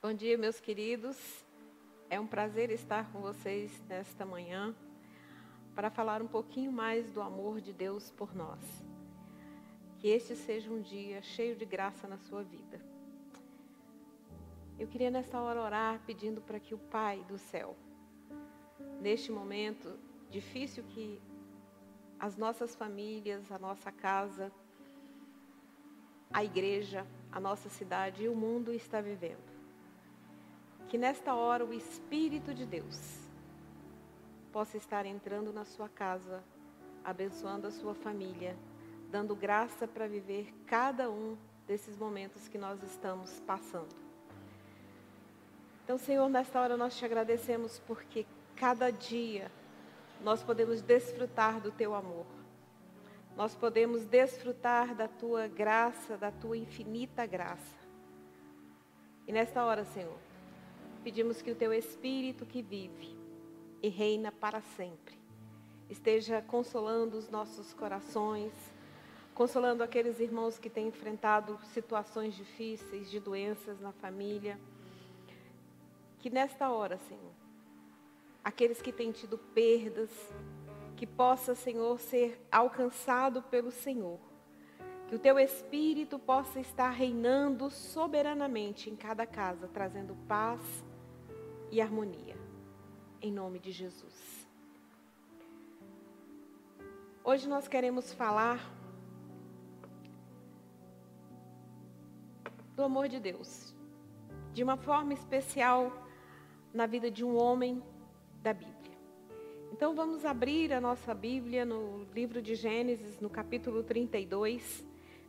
Bom dia, meus queridos. É um prazer estar com vocês nesta manhã para falar um pouquinho mais do amor de Deus por nós. Que este seja um dia cheio de graça na sua vida. Eu queria nesta hora orar pedindo para que o Pai do céu, neste momento difícil que as nossas famílias, a nossa casa, a igreja, a nossa cidade e o mundo está vivendo que nesta hora o Espírito de Deus possa estar entrando na sua casa, abençoando a sua família, dando graça para viver cada um desses momentos que nós estamos passando. Então, Senhor, nesta hora nós te agradecemos porque cada dia nós podemos desfrutar do teu amor. Nós podemos desfrutar da tua graça, da tua infinita graça. E nesta hora, Senhor, Pedimos que o teu Espírito que vive e reina para sempre esteja consolando os nossos corações, consolando aqueles irmãos que têm enfrentado situações difíceis de doenças na família. Que nesta hora, Senhor, aqueles que têm tido perdas, que possa, Senhor, ser alcançado pelo Senhor. Que o teu Espírito possa estar reinando soberanamente em cada casa, trazendo paz e harmonia. Em nome de Jesus. Hoje nós queremos falar do amor de Deus, de uma forma especial na vida de um homem da Bíblia. Então vamos abrir a nossa Bíblia no livro de Gênesis, no capítulo 32,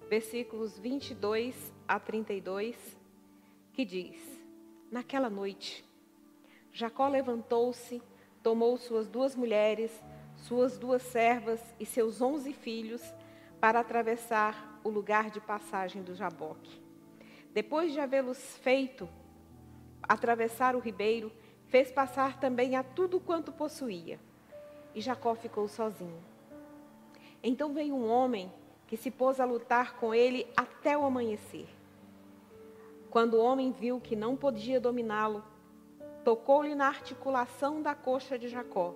versículos 22 a 32, que diz: Naquela noite, Jacó levantou-se, tomou suas duas mulheres, suas duas servas e seus onze filhos para atravessar o lugar de passagem do Jaboque. Depois de havê-los feito atravessar o ribeiro, fez passar também a tudo quanto possuía. E Jacó ficou sozinho. Então veio um homem que se pôs a lutar com ele até o amanhecer. Quando o homem viu que não podia dominá-lo, tocou-lhe na articulação da coxa de Jacó,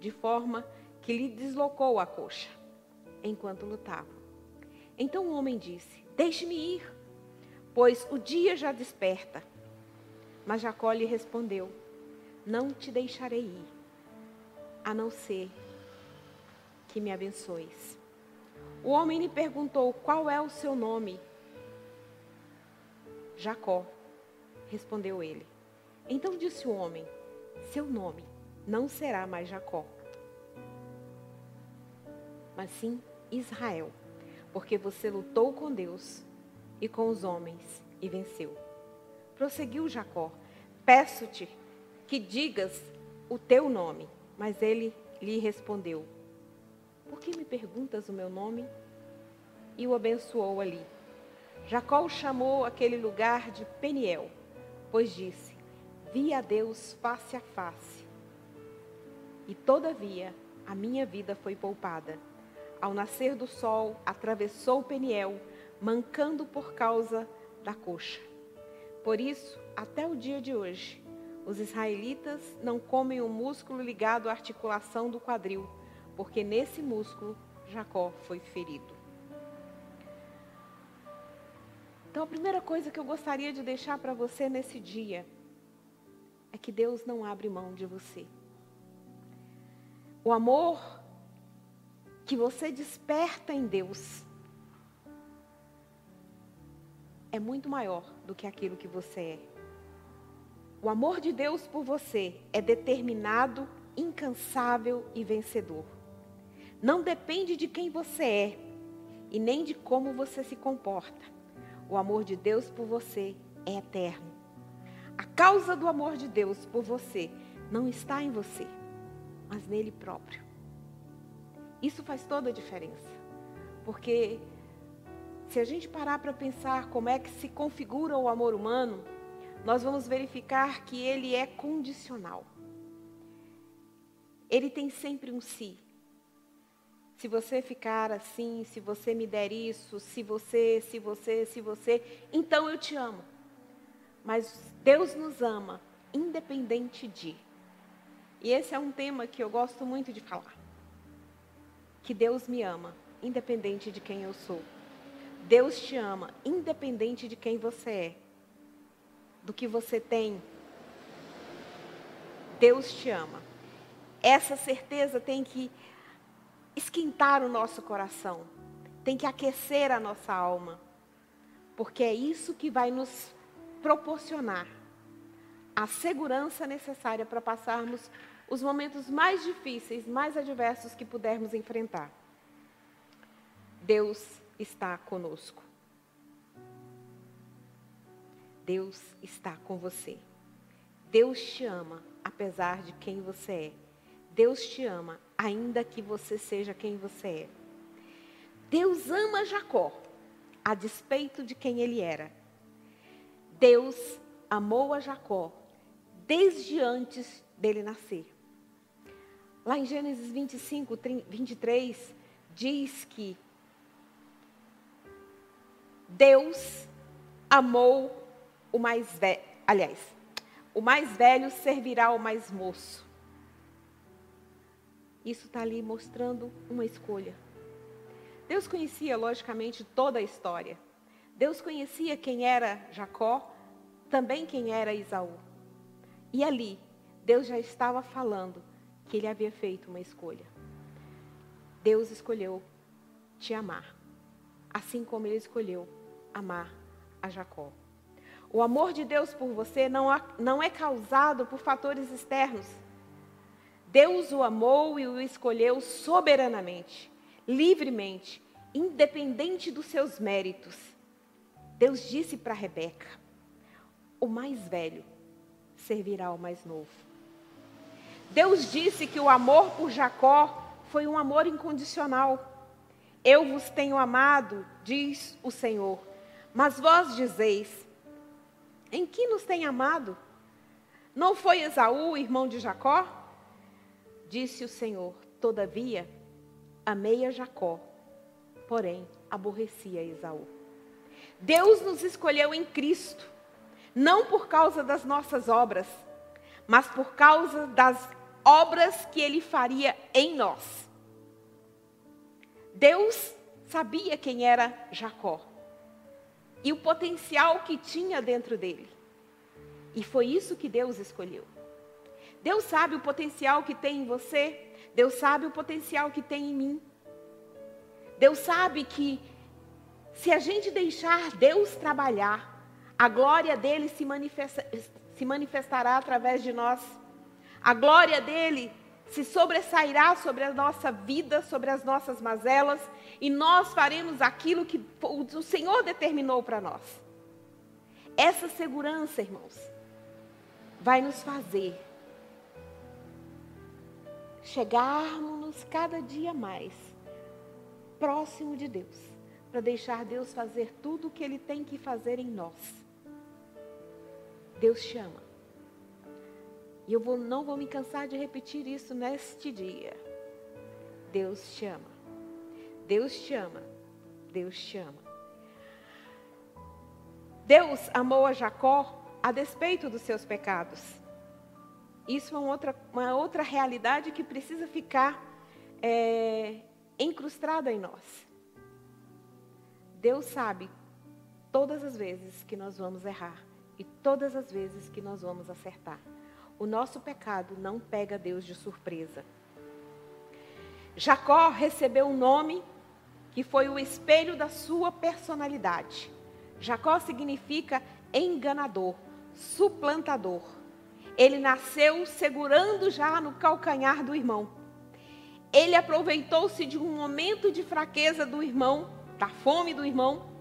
de forma que lhe deslocou a coxa, enquanto lutava. Então o homem disse: Deixe-me ir, pois o dia já desperta. Mas Jacó lhe respondeu: Não te deixarei ir, a não ser que me abençoes. O homem lhe perguntou: Qual é o seu nome? Jacó, respondeu ele. Então disse o homem: Seu nome não será mais Jacó, mas sim Israel, porque você lutou com Deus e com os homens e venceu. Prosseguiu Jacó: Peço-te que digas o teu nome. Mas ele lhe respondeu: Por que me perguntas o meu nome? E o abençoou ali. Jacó chamou aquele lugar de Peniel, pois disse: vi a Deus face a face. E todavia a minha vida foi poupada. Ao nascer do sol, atravessou o Peniel, mancando por causa da coxa. Por isso, até o dia de hoje, os israelitas não comem o músculo ligado à articulação do quadril, porque nesse músculo Jacó foi ferido. Então, a primeira coisa que eu gostaria de deixar para você nesse dia é que Deus não abre mão de você. O amor que você desperta em Deus é muito maior do que aquilo que você é. O amor de Deus por você é determinado, incansável e vencedor. Não depende de quem você é e nem de como você se comporta. O amor de Deus por você é eterno. A causa do amor de Deus por você não está em você, mas nele próprio. Isso faz toda a diferença. Porque se a gente parar para pensar como é que se configura o amor humano, nós vamos verificar que ele é condicional. Ele tem sempre um si. Se você ficar assim, se você me der isso, se você, se você, se você, então eu te amo. mas Deus nos ama independente de. E esse é um tema que eu gosto muito de falar. Que Deus me ama, independente de quem eu sou. Deus te ama, independente de quem você é, do que você tem. Deus te ama. Essa certeza tem que esquentar o nosso coração, tem que aquecer a nossa alma, porque é isso que vai nos proporcionar a segurança necessária para passarmos os momentos mais difíceis, mais adversos que pudermos enfrentar. Deus está conosco. Deus está com você. Deus te ama, apesar de quem você é. Deus te ama, ainda que você seja quem você é. Deus ama Jacó, a despeito de quem ele era. Deus amou a Jacó desde antes dele nascer. Lá em Gênesis 25, 23, diz que Deus amou o mais velho. Aliás, o mais velho servirá ao mais moço. Isso está ali mostrando uma escolha. Deus conhecia, logicamente, toda a história. Deus conhecia quem era Jacó, também quem era Isaú. E ali, Deus já estava falando que ele havia feito uma escolha. Deus escolheu te amar, assim como ele escolheu amar a Jacó. O amor de Deus por você não, não é causado por fatores externos. Deus o amou e o escolheu soberanamente, livremente, independente dos seus méritos. Deus disse para Rebeca: o mais velho servirá ao mais novo. Deus disse que o amor por Jacó foi um amor incondicional. Eu vos tenho amado, diz o Senhor. Mas vós dizeis: em que nos tem amado? Não foi Esaú, irmão de Jacó? Disse o Senhor: Todavia, amei a Jacó, porém aborreci a Esaú. Deus nos escolheu em Cristo, não por causa das nossas obras, mas por causa das obras que Ele faria em nós. Deus sabia quem era Jacó e o potencial que tinha dentro dele. E foi isso que Deus escolheu. Deus sabe o potencial que tem em você, Deus sabe o potencial que tem em mim. Deus sabe que se a gente deixar Deus trabalhar, a glória dele se, manifesta, se manifestará através de nós. A glória dele se sobressairá sobre a nossa vida, sobre as nossas mazelas, e nós faremos aquilo que o Senhor determinou para nós. Essa segurança, irmãos, vai nos fazer chegarmos cada dia mais próximo de Deus, para deixar Deus fazer tudo o que Ele tem que fazer em nós. Deus te ama. E eu vou, não vou me cansar de repetir isso neste dia. Deus te ama. Deus te ama. Deus te ama. Deus amou a Jacó a despeito dos seus pecados. Isso é uma outra, uma outra realidade que precisa ficar é, incrustada em nós. Deus sabe todas as vezes que nós vamos errar e todas as vezes que nós vamos acertar. O nosso pecado não pega Deus de surpresa. Jacó recebeu um nome que foi o espelho da sua personalidade. Jacó significa enganador, suplantador. Ele nasceu segurando já no calcanhar do irmão. Ele aproveitou-se de um momento de fraqueza do irmão, da fome do irmão,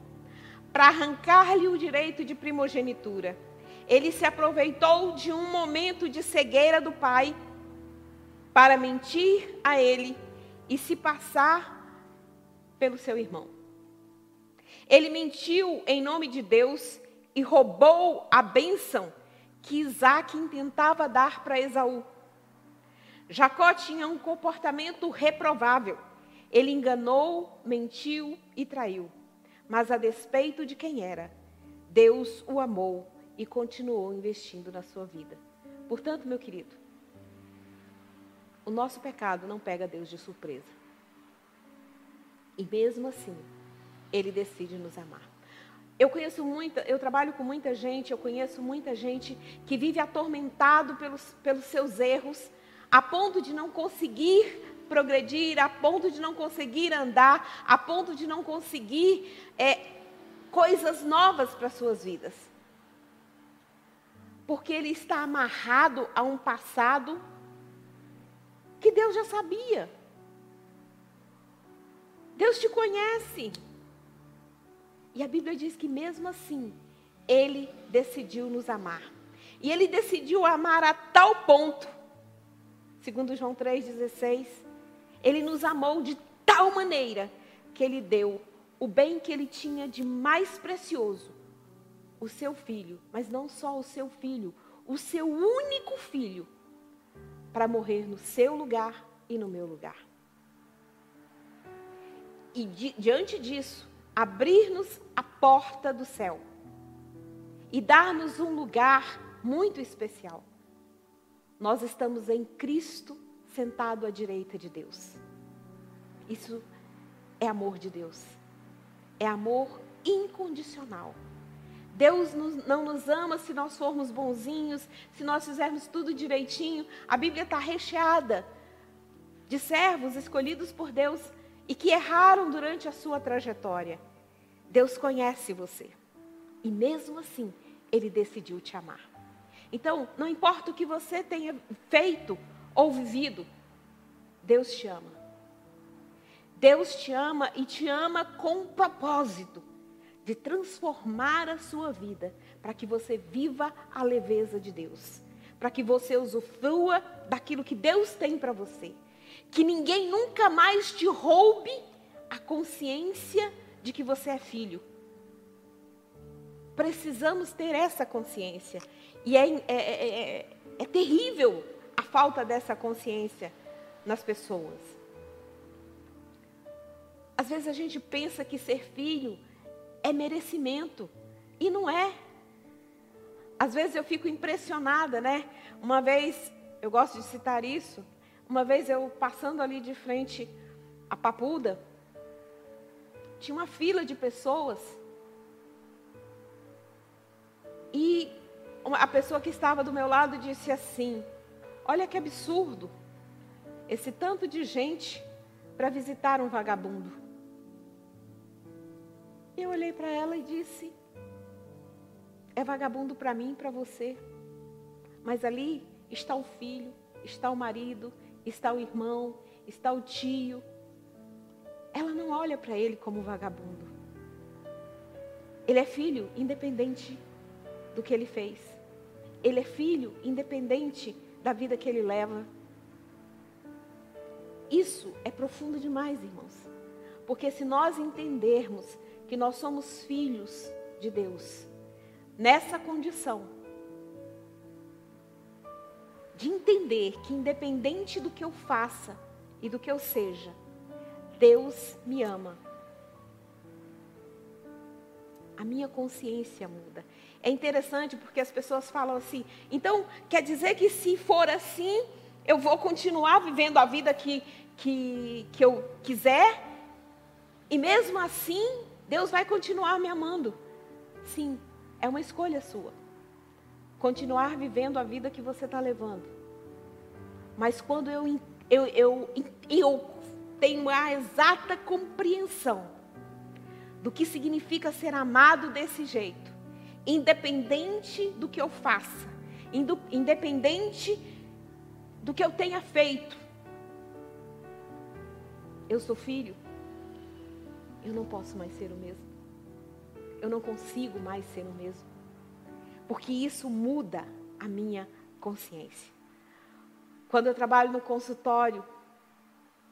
para arrancar-lhe o direito de primogenitura. Ele se aproveitou de um momento de cegueira do pai para mentir a ele e se passar pelo seu irmão. Ele mentiu em nome de Deus e roubou a bênção que Isaac intentava dar para Esaú. Jacó tinha um comportamento reprovável. Ele enganou, mentiu e traiu. Mas a despeito de quem era, Deus o amou e continuou investindo na sua vida. Portanto, meu querido, o nosso pecado não pega Deus de surpresa. E mesmo assim, ele decide nos amar. Eu conheço muita, eu trabalho com muita gente, eu conheço muita gente que vive atormentado pelos, pelos seus erros, a ponto de não conseguir progredir, a ponto de não conseguir andar, a ponto de não conseguir é, coisas novas para suas vidas. Porque ele está amarrado a um passado que Deus já sabia. Deus te conhece. E a Bíblia diz que mesmo assim, ele decidiu nos amar. E ele decidiu amar a tal ponto, segundo João 3,16, ele nos amou de tal maneira que ele deu o bem que ele tinha de mais precioso, o seu filho, mas não só o seu filho, o seu único filho, para morrer no seu lugar e no meu lugar. E di diante disso, abrir-nos a porta do céu e dar-nos um lugar muito especial. Nós estamos em Cristo sentado à direita de Deus. Isso é amor de Deus. É amor incondicional. Deus não nos ama se nós formos bonzinhos, se nós fizermos tudo direitinho. A Bíblia está recheada de servos escolhidos por Deus e que erraram durante a sua trajetória. Deus conhece você. E mesmo assim, Ele decidiu te amar. Então, não importa o que você tenha feito ou vivido, Deus te ama. Deus te ama e te ama com propósito de transformar a sua vida para que você viva a leveza de Deus, para que você usufrua daquilo que Deus tem para você. Que ninguém nunca mais te roube a consciência de que você é filho. Precisamos ter essa consciência. E é, é, é, é, é terrível a falta dessa consciência nas pessoas. Às vezes a gente pensa que ser filho é merecimento. E não é. Às vezes eu fico impressionada, né? Uma vez, eu gosto de citar isso, uma vez eu passando ali de frente à papuda, tinha uma fila de pessoas. E a pessoa que estava do meu lado disse assim: Olha que absurdo, esse tanto de gente para visitar um vagabundo. Eu olhei para ela e disse: É vagabundo para mim e para você. Mas ali está o filho, está o marido, está o irmão, está o tio. Ela não olha para ele como vagabundo. Ele é filho independente do que ele fez. Ele é filho independente da vida que ele leva. Isso é profundo demais, irmãos. Porque se nós entendermos que nós somos filhos de Deus. Nessa condição de entender que, independente do que eu faça e do que eu seja, Deus me ama. A minha consciência muda. É interessante porque as pessoas falam assim, então quer dizer que se for assim, eu vou continuar vivendo a vida que, que, que eu quiser, e mesmo assim Deus vai continuar me amando. Sim, é uma escolha sua. Continuar vivendo a vida que você está levando. Mas quando eu, eu, eu, eu tenho a exata compreensão do que significa ser amado desse jeito, independente do que eu faça, independente do que eu tenha feito, eu sou filho, eu não posso mais ser o mesmo. Eu não consigo mais ser o mesmo. Porque isso muda a minha consciência. Quando eu trabalho no consultório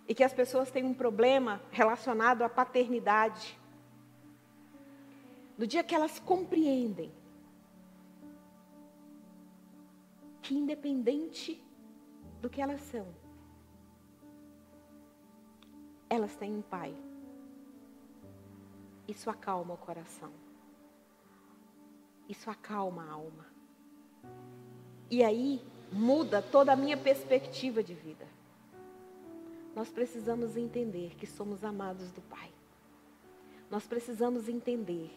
e que as pessoas têm um problema relacionado à paternidade, no dia que elas compreendem que independente do que elas são, elas têm um pai isso acalma o coração. isso acalma a alma. E aí muda toda a minha perspectiva de vida. Nós precisamos entender que somos amados do Pai. Nós precisamos entender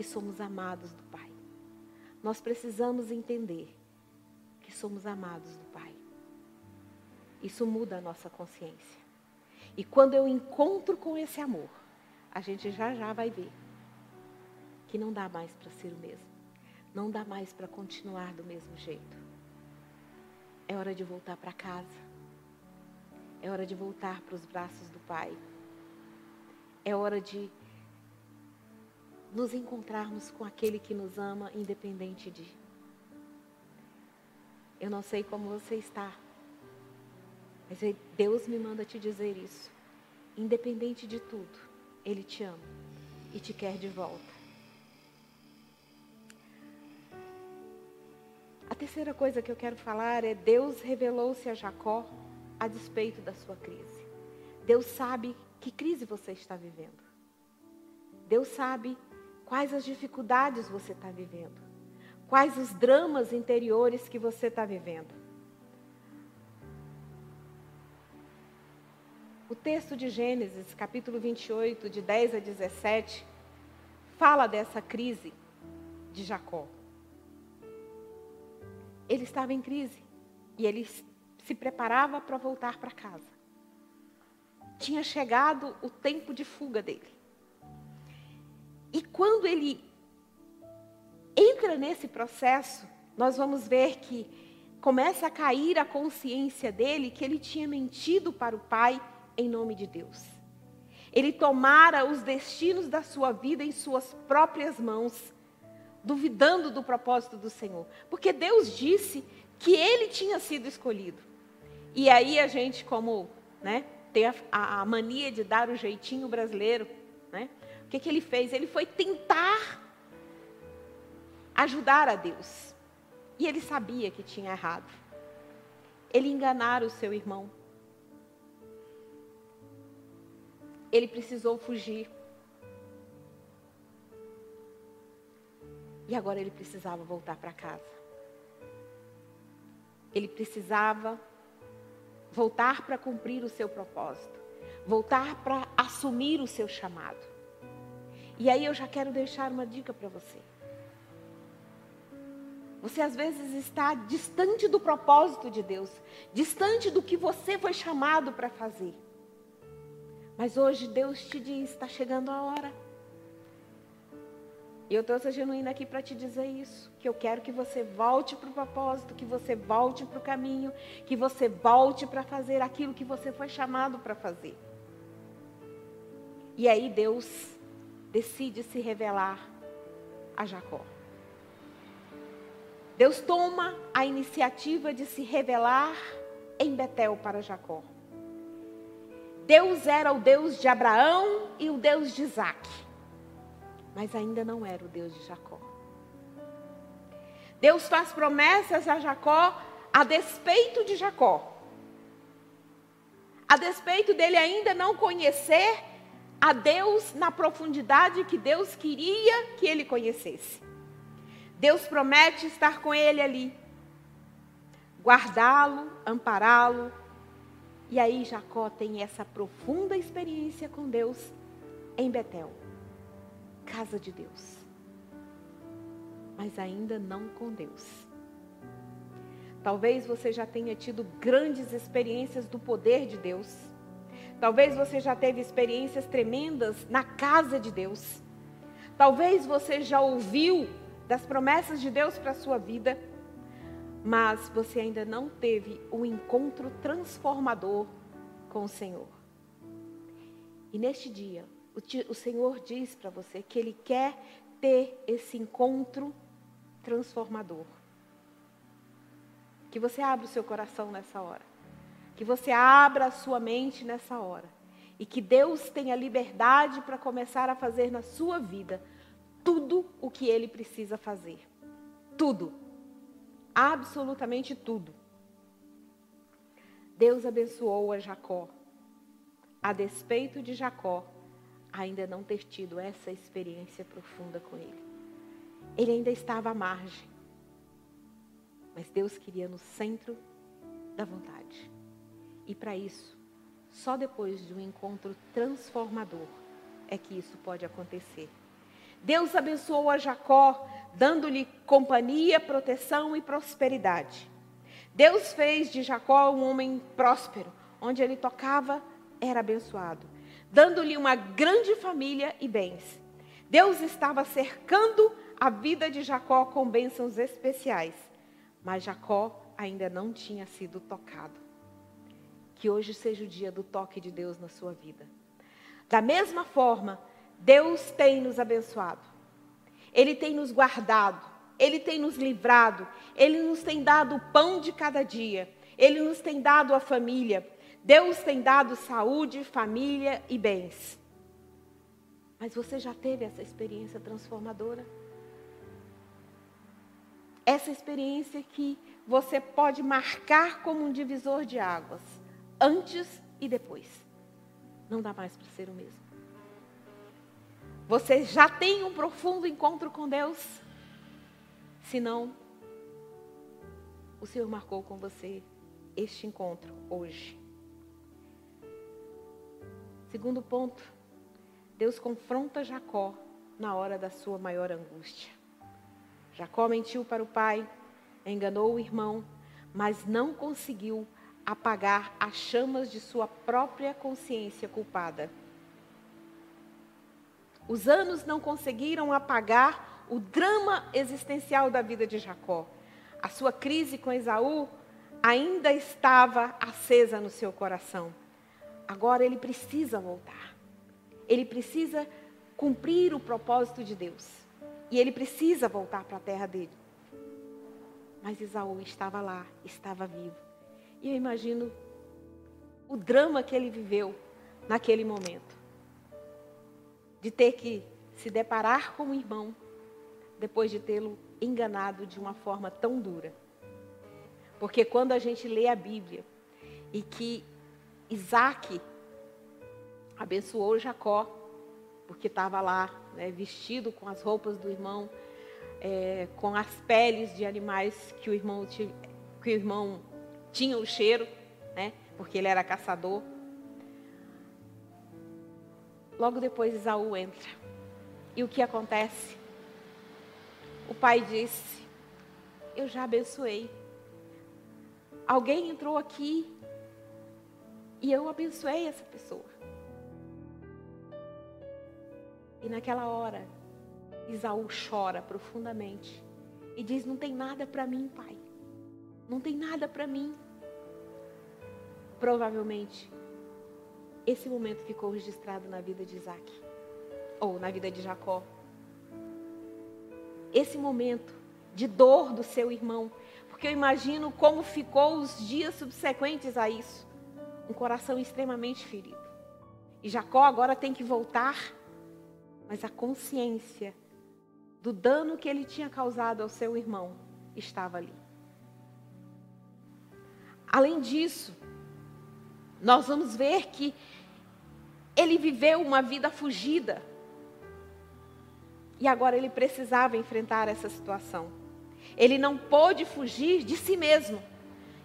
que somos amados do Pai. Nós precisamos entender que somos amados do Pai. Isso muda a nossa consciência. E quando eu encontro com esse amor, a gente já já vai ver que não dá mais para ser o mesmo. Não dá mais para continuar do mesmo jeito. É hora de voltar para casa. É hora de voltar para os braços do Pai. É hora de nos encontrarmos com aquele que nos ama, independente de. Eu não sei como você está, mas Deus me manda te dizer isso. Independente de tudo, Ele te ama e te quer de volta. A terceira coisa que eu quero falar é: Deus revelou-se a Jacó a despeito da sua crise. Deus sabe que crise você está vivendo. Deus sabe quais as dificuldades você está vivendo. Quais os dramas interiores que você está vivendo. O texto de Gênesis, capítulo 28, de 10 a 17, fala dessa crise de Jacó. Ele estava em crise e ele se preparava para voltar para casa. Tinha chegado o tempo de fuga dele. E quando ele entra nesse processo, nós vamos ver que começa a cair a consciência dele que ele tinha mentido para o pai em nome de Deus. Ele tomara os destinos da sua vida em suas próprias mãos, duvidando do propósito do Senhor. Porque Deus disse que ele tinha sido escolhido. E aí a gente, como né, tem a, a, mania de dar o jeitinho brasileiro, né? O que, que ele fez? Ele foi tentar ajudar a Deus. E ele sabia que tinha errado. Ele enganara o seu irmão. ele precisou fugir. E agora ele precisava voltar para casa. Ele precisava voltar para cumprir o seu propósito, voltar para assumir o seu chamado. E aí eu já quero deixar uma dica para você. Você às vezes está distante do propósito de Deus, distante do que você foi chamado para fazer. Mas hoje Deus te diz: está chegando a hora. E eu trouxe a genuína aqui para te dizer isso. Que eu quero que você volte para o propósito, que você volte para o caminho, que você volte para fazer aquilo que você foi chamado para fazer. E aí Deus decide se revelar a Jacó. Deus toma a iniciativa de se revelar em Betel para Jacó. Deus era o Deus de Abraão e o Deus de Isaac, mas ainda não era o Deus de Jacó. Deus faz promessas a Jacó a despeito de Jacó, a despeito dele ainda não conhecer a Deus na profundidade que Deus queria que ele conhecesse. Deus promete estar com ele ali, guardá-lo, ampará-lo, e aí Jacó tem essa profunda experiência com Deus em Betel, casa de Deus. Mas ainda não com Deus. Talvez você já tenha tido grandes experiências do poder de Deus. Talvez você já teve experiências tremendas na casa de Deus. Talvez você já ouviu das promessas de Deus para a sua vida mas você ainda não teve o um encontro transformador com o Senhor. E neste dia, o, Senhor diz para você que Ele quer ter esse encontro transformador. Que você abra o seu coração nessa hora. Que você abra a sua mente nessa hora. E que Deus tenha liberdade para começar a fazer na sua vida tudo o que Ele precisa fazer. Tudo absolutamente tudo. Deus abençoou a Jacó, a despeito de Jacó ainda não ter tido essa experiência profunda com ele. ele ainda estava à margem. Mas Deus queria no centro da vontade. E para isso, só depois de um encontro transformador é que isso pode acontecer. Deus abençoou a Jacó, dando-lhe companhia, proteção e prosperidade. Deus fez de Jacó um homem próspero, onde ele tocava, era abençoado, dando-lhe uma grande família e bens. Deus estava cercando a vida de Jacó com bênçãos especiais, mas Jacó ainda não tinha sido tocado. Que hoje seja o dia do toque de Deus na sua vida. Da mesma forma, Deus tem nos abençoado. Ele tem nos guardado. Ele tem nos livrado. Ele nos tem dado o pão de cada dia. Ele nos tem dado a família. Deus tem dado saúde, família e bens. Mas você já teve essa experiência transformadora? Essa experiência que você pode marcar como um divisor de águas, antes e depois. Não dá mais para ser o mesmo. Você já tem um profundo encontro com Deus? Se não, o Senhor marcou com você este encontro hoje. Segundo ponto, Deus confronta Jacó na hora da sua maior angústia. Jacó mentiu para o pai, enganou o irmão, mas não conseguiu apagar as chamas de sua própria consciência culpada. Os anos não conseguiram apagar o drama existencial da vida de Jacó. A sua crise com Esaú ainda estava acesa no seu coração. Agora ele precisa voltar. Ele precisa cumprir o propósito de Deus. E ele precisa voltar para a terra dele. Mas Esaú estava lá, estava vivo. E eu imagino o drama que ele viveu naquele momento de ter que se deparar com o irmão depois de tê-lo enganado de uma forma tão dura. Porque quando a gente lê a Bíblia e que Isaac abençoou Jacó, porque estava lá né, vestido com as roupas do irmão, é, com as peles de animais que o irmão, que o irmão tinha o cheiro, né, porque ele era caçador. Logo depois Isaú entra. E o que acontece? O pai disse: Eu já abençoei. Alguém entrou aqui e eu abençoei essa pessoa. E naquela hora, Isaú chora profundamente e diz: Não tem nada para mim, pai. Não tem nada para mim. Provavelmente esse momento ficou registrado na vida de Isaac, ou na vida de Jacó. Esse momento de dor do seu irmão, porque eu imagino como ficou os dias subsequentes a isso. Um coração extremamente ferido. E Jacó agora tem que voltar, mas a consciência do dano que ele tinha causado ao seu irmão estava ali. Além disso, nós vamos ver que ele viveu uma vida fugida. E agora ele precisava enfrentar essa situação. Ele não pôde fugir de si mesmo.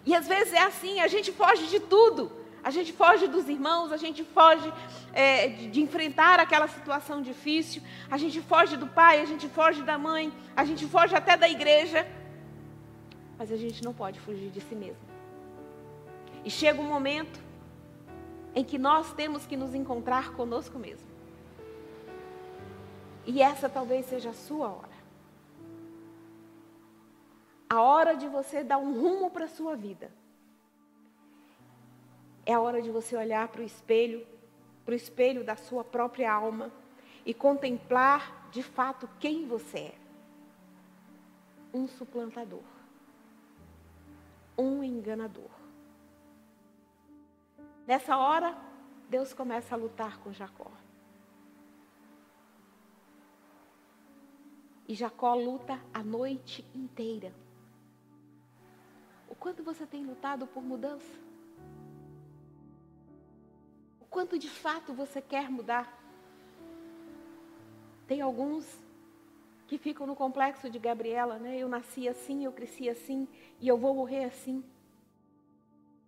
E às vezes é assim, a gente foge de tudo. A gente foge dos irmãos, a gente foge é, de, de enfrentar aquela situação difícil, a gente foge do pai, a gente foge da mãe, a gente foge até da igreja. Mas a gente não pode fugir de si mesmo. E chega um momento em que nós temos que nos encontrar conosco mesmo. E essa talvez seja a sua hora. A hora de você dar um rumo para a sua vida. É a hora de você olhar para o espelho, para o espelho da sua própria alma e contemplar de fato quem você é. Um suplantador. Um enganador. Nessa hora, Deus começa a lutar com Jacó. E Jacó luta a noite inteira. O quanto você tem lutado por mudança? O quanto de fato você quer mudar? Tem alguns que ficam no complexo de Gabriela, né? Eu nasci assim, eu cresci assim e eu vou morrer assim.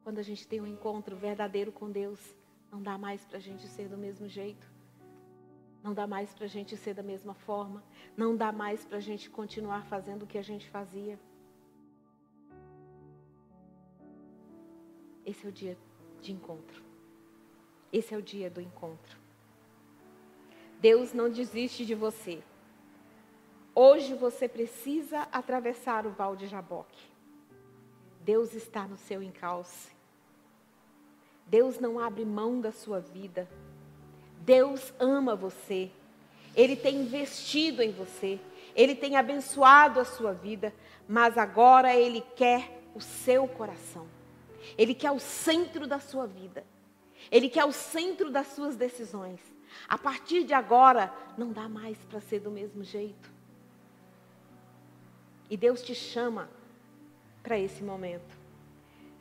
Quando a gente tem um encontro verdadeiro com Deus, não dá mais para a gente ser do mesmo jeito. Não dá mais para a gente ser da mesma forma. Não dá mais para a gente continuar fazendo o que a gente fazia. Esse é o dia de encontro. Esse é o dia do encontro. Deus não desiste de você. Hoje você precisa atravessar o val de Jaboque. Deus está no seu encalce. Deus não abre mão da sua vida. Deus ama você. Ele tem investido em você. Ele tem abençoado a sua vida. Mas agora Ele quer o seu coração. Ele quer o centro da sua vida. Ele quer o centro das suas decisões. A partir de agora, não dá mais para ser do mesmo jeito. E Deus te chama para esse momento.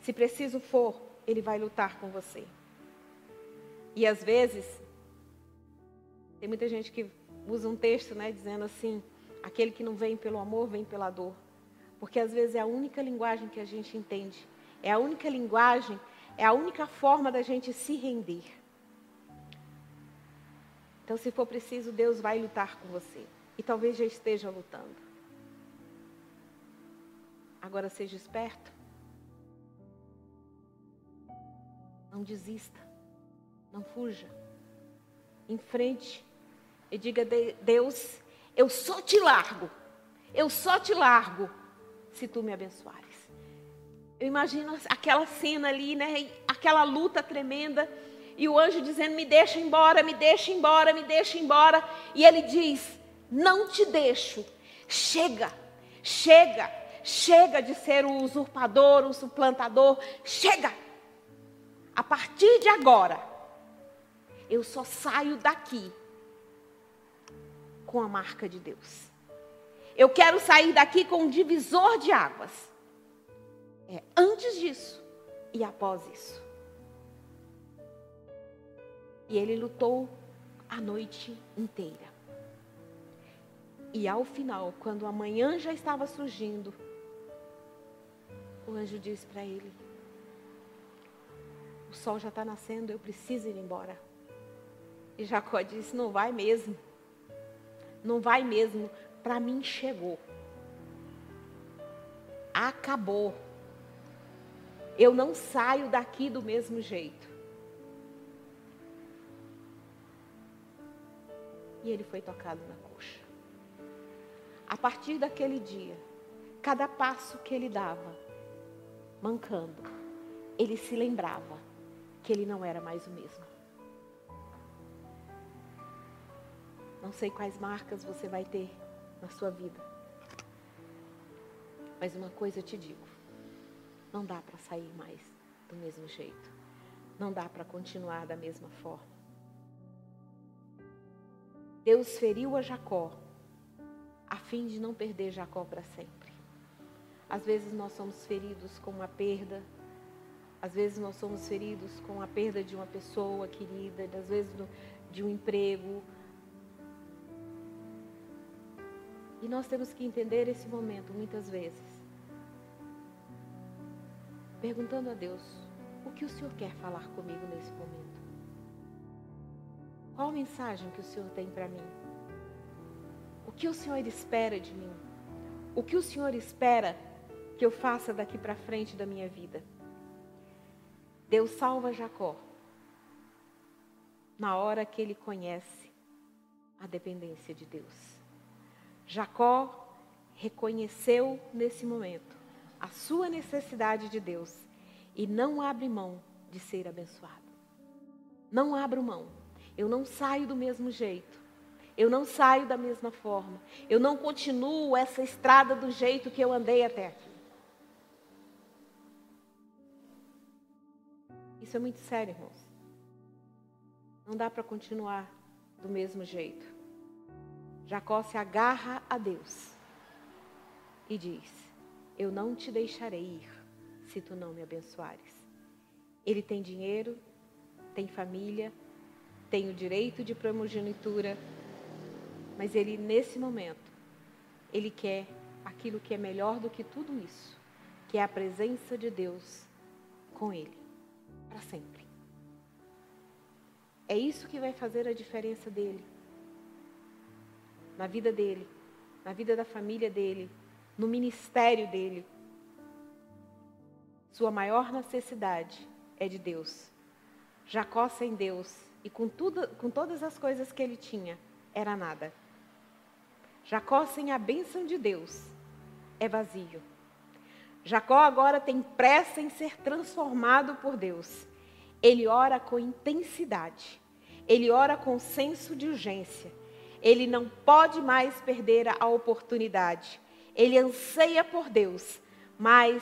Se preciso for, Ele vai lutar com você. E às vezes, tem muita gente que usa um texto, né, dizendo assim: aquele que não vem pelo amor, vem pela dor. Porque às vezes é a única linguagem que a gente entende. É a única linguagem, é a única forma da gente se render. Então, se for preciso, Deus vai lutar com você. E talvez já esteja lutando. Agora seja esperto. Não desista. Não fuja. Enfrente. E diga: Deus, eu só te largo. Eu só te largo se tu me abençoares. Eu imagino aquela cena ali, né? Aquela luta tremenda e o anjo dizendo: Me deixa embora, me deixa embora, me deixa embora. E ele diz: Não te deixo. Chega, chega, chega de ser o usurpador, o suplantador. Chega. A partir de agora, eu só saio daqui com a marca de Deus. Eu quero sair daqui com um divisor de águas. É antes disso e após isso. E ele lutou a noite inteira. E ao final, quando a manhã já estava surgindo, o anjo disse para ele: sol já está nascendo, eu preciso ir embora. E Jacó disse: Não vai mesmo. Não vai mesmo. Para mim chegou. Acabou. Eu não saio daqui do mesmo jeito. e ele foi tocado na coxa. A partir daquele dia, cada passo que ele dava, mancando, ele se lembrava que ele não era mais o mesmo. Não sei quais marcas você vai ter na sua vida. Mas uma coisa eu te digo: não dá para sair mais do mesmo jeito. Não dá para continuar da mesma forma. Deus feriu a Jacó, a fim de não perder Jacó para sempre. Às vezes nós somos feridos com uma perda, às vezes nós somos feridos com a perda de uma pessoa querida, às vezes de um emprego. E nós temos que entender esse momento muitas vezes. Perguntando a Deus: o que o Senhor quer falar comigo nesse momento? Qual mensagem que o Senhor tem para mim? O que o Senhor espera de mim? O que o Senhor espera que eu faça daqui para frente da minha vida? Deus salva Jacó na hora que ele conhece a dependência de Deus. Jacó reconheceu nesse momento a sua necessidade de Deus e não abre mão de ser abençoado. Não abro mão. Eu não saio do mesmo jeito. Eu não saio da mesma forma. Eu não continuo essa estrada do jeito que eu andei até aqui. Isso é muito sério, irmãos. Não dá para continuar do mesmo jeito. Jacó se agarra a Deus e diz: Eu não te deixarei ir se tu não me abençoares. Ele tem dinheiro, tem família, tem o direito de primogenitura, mas ele nesse momento ele quer aquilo que é melhor do que tudo isso, que é a presença de Deus com ele, para sempre. É isso que vai fazer a diferença dele, na vida dele, na vida da família dele, no ministério dele. Sua maior necessidade é de Deus. Jacó sem Deus e com, tudo, com todas as coisas que ele tinha, era nada. Jacó sem a bênção de Deus é vazio. Jacó agora tem pressa em ser transformado por Deus. Ele ora com intensidade. Ele ora com senso de urgência. Ele não pode mais perder a oportunidade. Ele anseia por Deus mais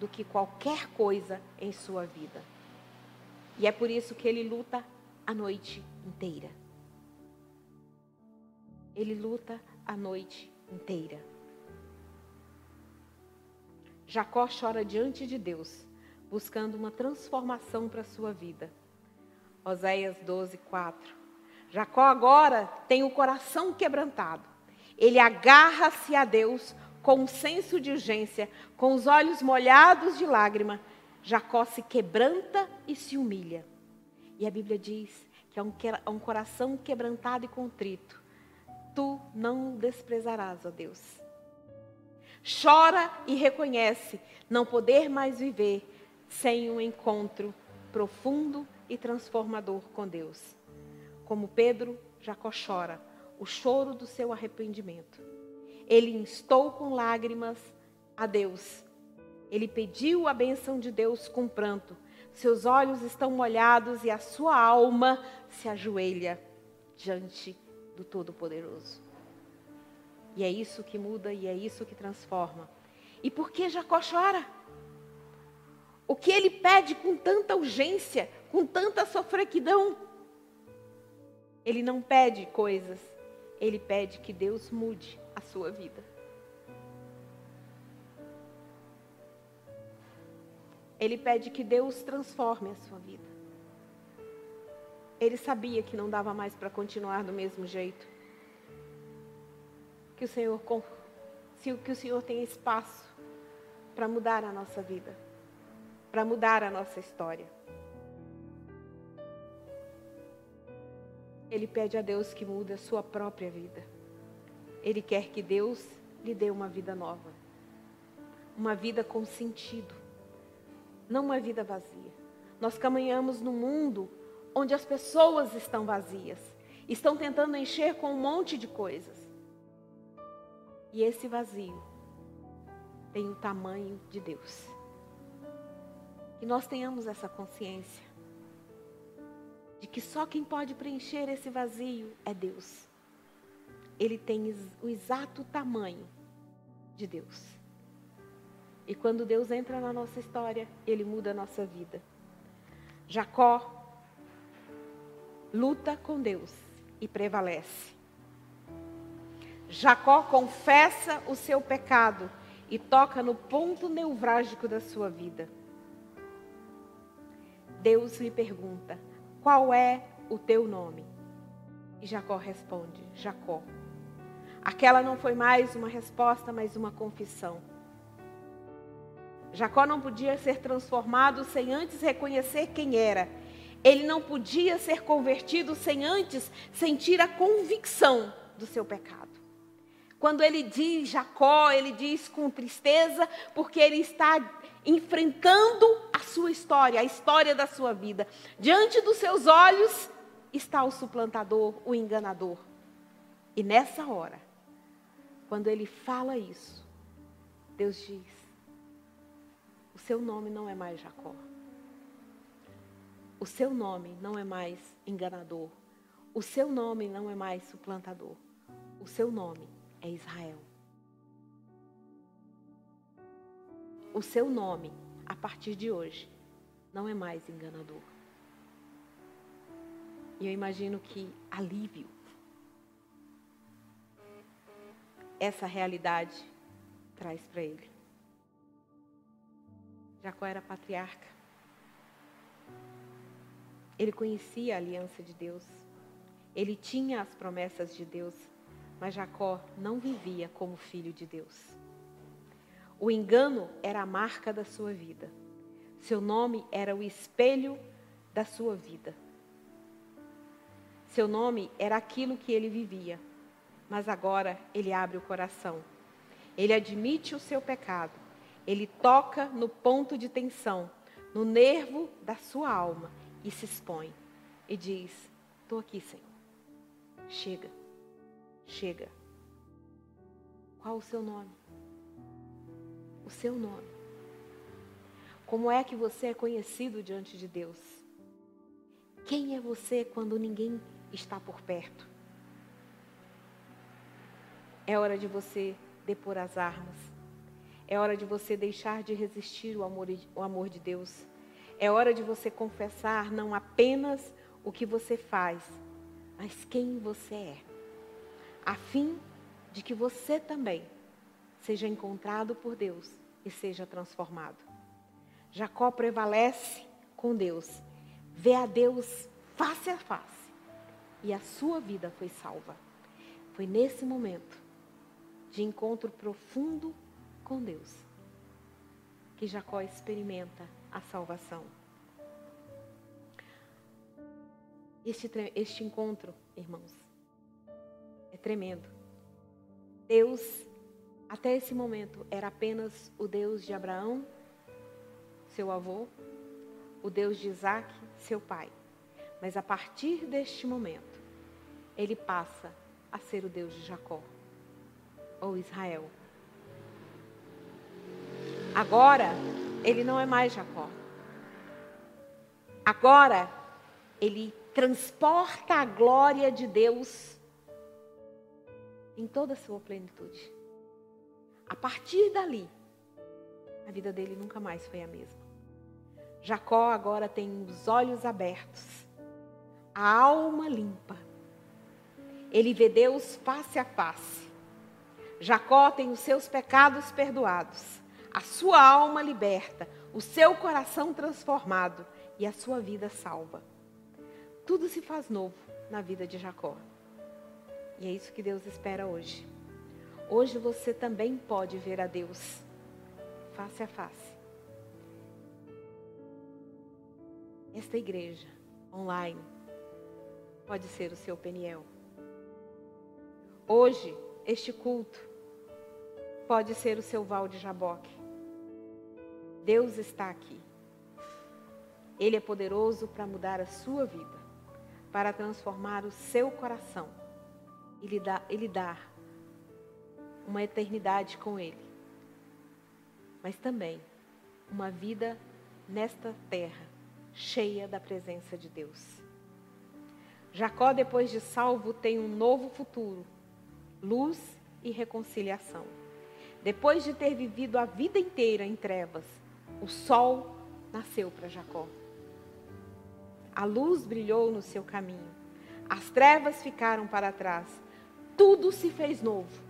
do que qualquer coisa em sua vida. E é por isso que ele luta a noite inteira. Ele luta a noite inteira. Jacó chora diante de Deus, buscando uma transformação para a sua vida. Oséias 12, 4. Jacó agora tem o coração quebrantado. Ele agarra-se a Deus com um senso de urgência, com os olhos molhados de lágrima. Jacó se quebranta e se humilha. E a Bíblia diz que é um, é um coração quebrantado e contrito. Tu não desprezarás, ó Deus. Chora e reconhece não poder mais viver sem um encontro profundo e transformador com Deus. Como Pedro, Jacó chora o choro do seu arrependimento. Ele instou com lágrimas a Deus. Ele pediu a bênção de Deus com pranto. Seus olhos estão molhados e a sua alma se ajoelha diante do Todo-Poderoso. E é isso que muda e é isso que transforma. E por que Jacó chora? O que ele pede com tanta urgência, com tanta sofrequidão? Ele não pede coisas, ele pede que Deus mude a sua vida. Ele pede que Deus transforme a sua vida. Ele sabia que não dava mais para continuar do mesmo jeito que o Senhor que o Senhor tenha espaço para mudar a nossa vida, para mudar a nossa história. Ele pede a Deus que mude a sua própria vida. Ele quer que Deus lhe dê uma vida nova. Uma vida com sentido. Não uma vida vazia. Nós caminhamos num mundo onde as pessoas estão vazias. Estão tentando encher com um monte de coisas. E esse vazio tem o tamanho de Deus. Que nós tenhamos essa consciência de que só quem pode preencher esse vazio é Deus. Ele tem o exato tamanho de Deus. E quando Deus entra na nossa história, ele muda a nossa vida. Jacó luta com Deus e prevalece. Jacó confessa o seu pecado e toca no ponto nevrálgico da sua vida. Deus lhe pergunta: Qual é o teu nome? E Jacó responde: Jacó. Aquela não foi mais uma resposta, mas uma confissão. Jacó não podia ser transformado sem antes reconhecer quem era. Ele não podia ser convertido sem antes sentir a convicção do seu pecado. Quando ele diz Jacó, ele diz com tristeza, porque ele está enfrentando a sua história, a história da sua vida. Diante dos seus olhos está o suplantador, o enganador. E nessa hora, quando ele fala isso, Deus diz: O seu nome não é mais Jacó. O seu nome não é mais enganador. O seu nome não é mais suplantador. O seu nome é Israel. O seu nome, a partir de hoje, não é mais enganador. E eu imagino que alívio essa realidade traz para ele. Jacó era patriarca. Ele conhecia a aliança de Deus. Ele tinha as promessas de Deus Mas Jacó não vivia como filho de Deus. O engano era a marca da sua vida. Seu nome era o espelho da sua vida. Seu nome era aquilo que ele vivia. Mas agora ele abre o coração. Ele admite o seu pecado. Ele toca no ponto de tensão, no nervo da sua alma e se expõe. E diz: Estou aqui, Senhor. Chega. Chega. Qual o seu nome? O seu nome. Como é que você é conhecido diante de Deus? Quem é você quando ninguém está por perto? É hora de você depor as armas. É hora de você deixar de resistir o amor, o amor de Deus. É hora de você confessar não apenas o que você faz, mas quem você é a fim de que você também seja encontrado por Deus e seja transformado. Jacó prevalece com Deus, vê a Deus face a face e a sua vida foi salva. Foi nesse momento de encontro profundo com Deus que Jacó experimenta a salvação. Este, este encontro, irmãos, tremendo. Deus, até esse momento, era apenas o Deus de Abraão, seu avô, o Deus de Isaac, seu pai. Mas a partir deste momento, ele passa a ser o Deus de Jacó, ou Israel. Agora, ele não é mais Jacó. Agora, ele transporta a glória de Deus em toda a sua plenitude. A partir dali, a vida dele nunca mais foi a mesma. Jacó agora tem os olhos abertos, a alma limpa. Ele vê Deus face a face. Jacó tem os seus pecados perdoados, a sua alma liberta, o seu coração transformado e a sua vida salva. Tudo se faz novo na vida de Jacó. E é isso que Deus espera hoje. Hoje você também pode ver a Deus face a face. Esta igreja online pode ser o seu Peniel. Hoje, este culto pode ser o seu Val de Jaboque. Deus está aqui. Ele é poderoso para mudar a sua vida, para transformar o seu coração e lhe, dá, e lhe dar uma eternidade com Ele, mas também uma vida nesta terra cheia da presença de Deus. Jacó, depois de salvo, tem um novo futuro, luz e reconciliação. Depois de ter vivido a vida inteira em trevas, o sol nasceu para Jacó. A luz brilhou no seu caminho. As trevas ficaram para trás tudo se fez novo.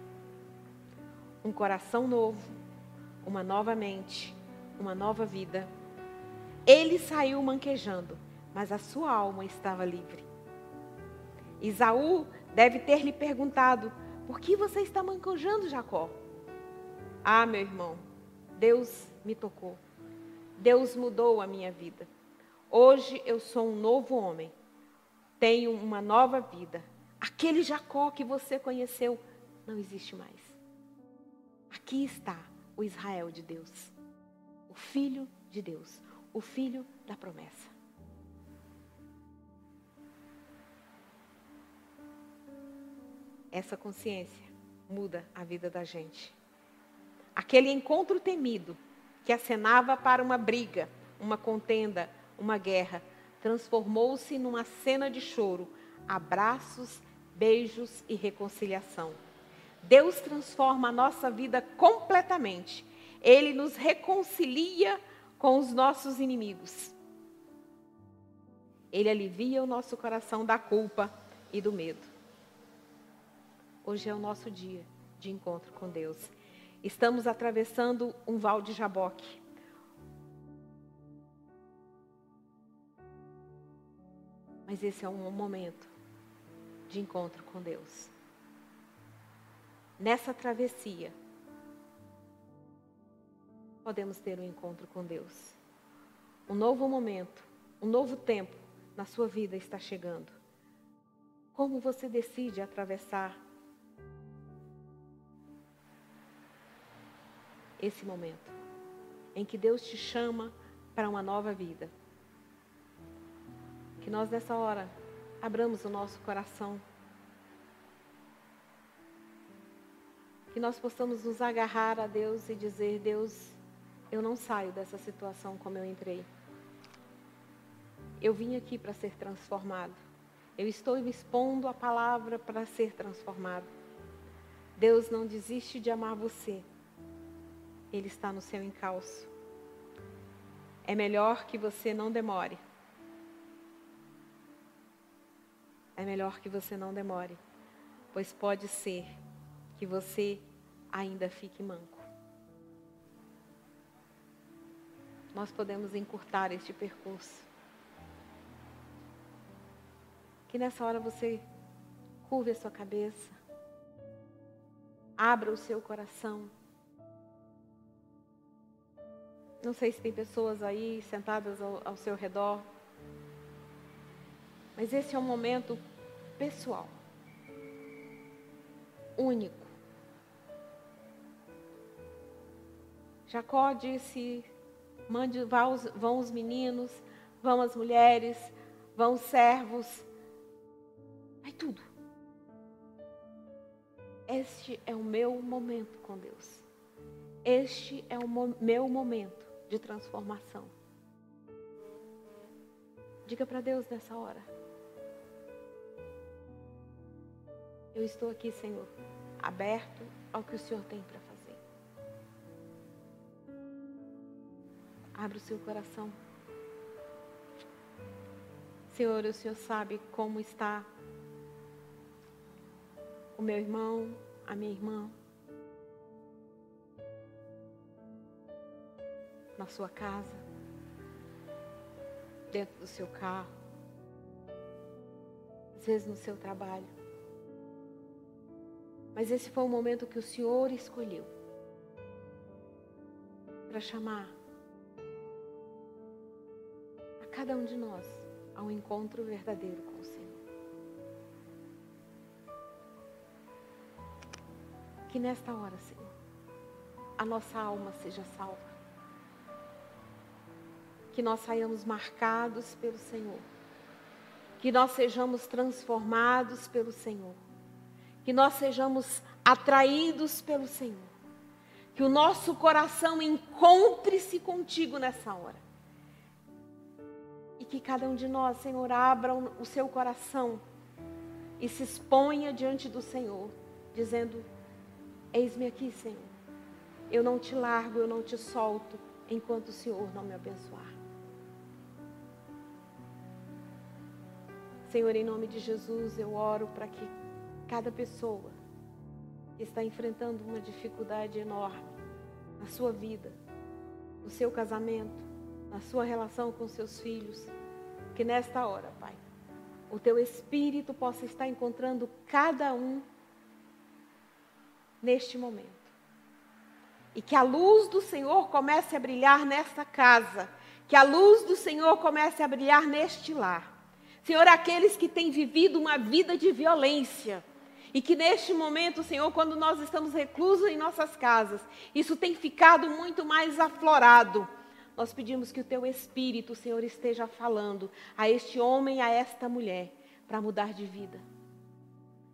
Um coração novo, uma nova mente, uma nova vida. Ele saiu manquejando, mas a sua alma estava livre. Isaú deve ter lhe perguntado: Por que você está manquejando, Jacó? Ah, meu irmão, Deus me tocou. Deus mudou a minha vida. Hoje eu sou um novo homem. Tenho uma nova vida. Aquele Jacó que você conheceu não existe mais. Aqui está o Israel de Deus, o Filho de Deus, o Filho da promessa. Essa consciência muda a vida da gente. Aquele encontro temido que acenava para uma briga, uma contenda, uma guerra, transformou-se numa cena de choro, abraços beijos e reconciliação. Deus transforma a nossa vida completamente. Ele nos reconcilia com os nossos inimigos. Ele alivia o nosso coração da culpa e do medo. Hoje é o nosso dia de encontro com Deus. Estamos atravessando um val de Jaboque. Mas esse é um momento de encontro com Deus. nessa travessia, podemos ter um encontro com Deus. Um novo momento, um novo tempo na sua vida está chegando. Como você decide atravessar esse momento em que Deus te chama para uma nova vida? Que nós nessa hora abramos o nosso coração. Que nós possamos nos agarrar a Deus e dizer: Deus, eu não saio dessa situação como eu entrei. Eu vim aqui para ser transformado. Eu estou me expondo a palavra para ser transformado. Deus não desiste de amar você. Ele está no seu encalço. É melhor que você não demore. É melhor que você não demore, pois pode ser que você ainda fique manco. Nós podemos encurtar este percurso. Que nessa hora você curve a sua cabeça, abra o seu coração. Não sei se tem pessoas aí sentadas ao, ao seu redor. Mas esse é um momento pessoal, único. Jacó disse: mande, vão os meninos, vão as mulheres, vão os servos, vai tudo. Este é o meu momento com Deus. Este é o meu momento de transformação. Diga para Deus nessa hora. Eu estou aqui, Senhor, aberto ao que o Senhor tem para fazer. Abra o seu coração. Senhor, o Senhor sabe como está o meu irmão, a minha irmã. Na sua casa, dentro do seu carro, às vezes no seu trabalho. Mas esse foi o momento que o Senhor escolheu para chamar a cada um de nós ao encontro verdadeiro com o Senhor. Que nesta hora, Senhor, a nossa alma seja salva. Que nós saiamos marcados pelo Senhor. Que nós sejamos transformados pelo Senhor que nós sejamos atraídos pelo Senhor. Que o nosso coração encontre-se contigo nessa hora. E que cada um de nós, Senhor, abra o seu coração e se exponha diante do Senhor, dizendo: Eis-me aqui, Senhor. Eu não te largo, eu não te solto, enquanto o Senhor não me abençoar. Senhor, em nome de Jesus, eu oro para que cada pessoa que está enfrentando uma dificuldade enorme na sua vida, no seu casamento, na sua relação com seus filhos, que nesta hora, Pai, o teu espírito possa estar encontrando cada um neste momento. E que a luz do Senhor comece a brilhar nesta casa, que a luz do Senhor comece a brilhar neste lar. Senhor, aqueles que têm vivido uma vida de violência, e que neste momento, Senhor, quando nós estamos reclusos em nossas casas, isso tem ficado muito mais aflorado. Nós pedimos que o teu Espírito, Senhor, esteja falando a este homem, a esta mulher, para mudar de vida.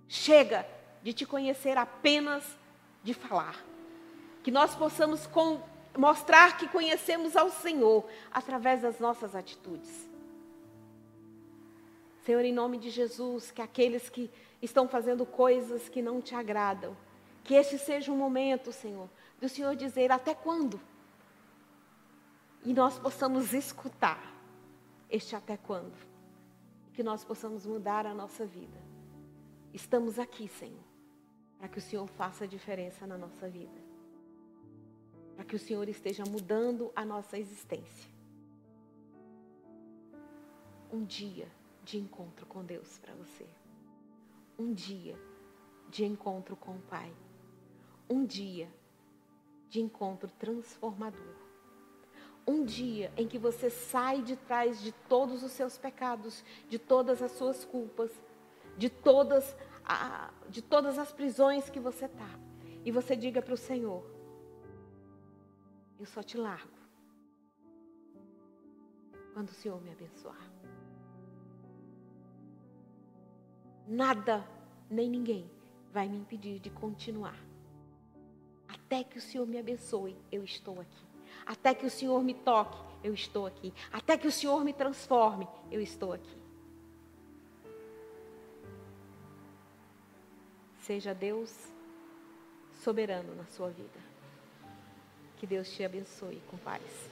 Chega de te conhecer apenas de falar. Que nós possamos com, mostrar que conhecemos ao Senhor através das nossas atitudes. Senhor, em nome de Jesus, que aqueles que estão fazendo coisas que não te agradam. Que este seja um momento, Senhor, do Senhor dizer até quando? E nós possamos escutar este até quando. Que nós possamos mudar a nossa vida. Estamos aqui, Senhor, para que o Senhor faça a diferença na nossa vida. Para que o Senhor esteja mudando a nossa existência. Um dia de encontro com Deus para você um dia de encontro com o Pai. um dia de encontro transformador. Um dia em que você sai de trás de todos os seus pecados, de todas as suas culpas, de todas, a, de todas as prisões que você está. E você diga para o Senhor: Eu só te largo quando o Senhor me abençoar. Nada, nem ninguém vai me impedir de continuar. Até que o Senhor me abençoe, eu estou aqui. Até que o Senhor me toque, eu estou aqui. Até que o Senhor me transforme, eu estou aqui. Seja Deus soberano na sua vida. Que Deus te abençoe com paz.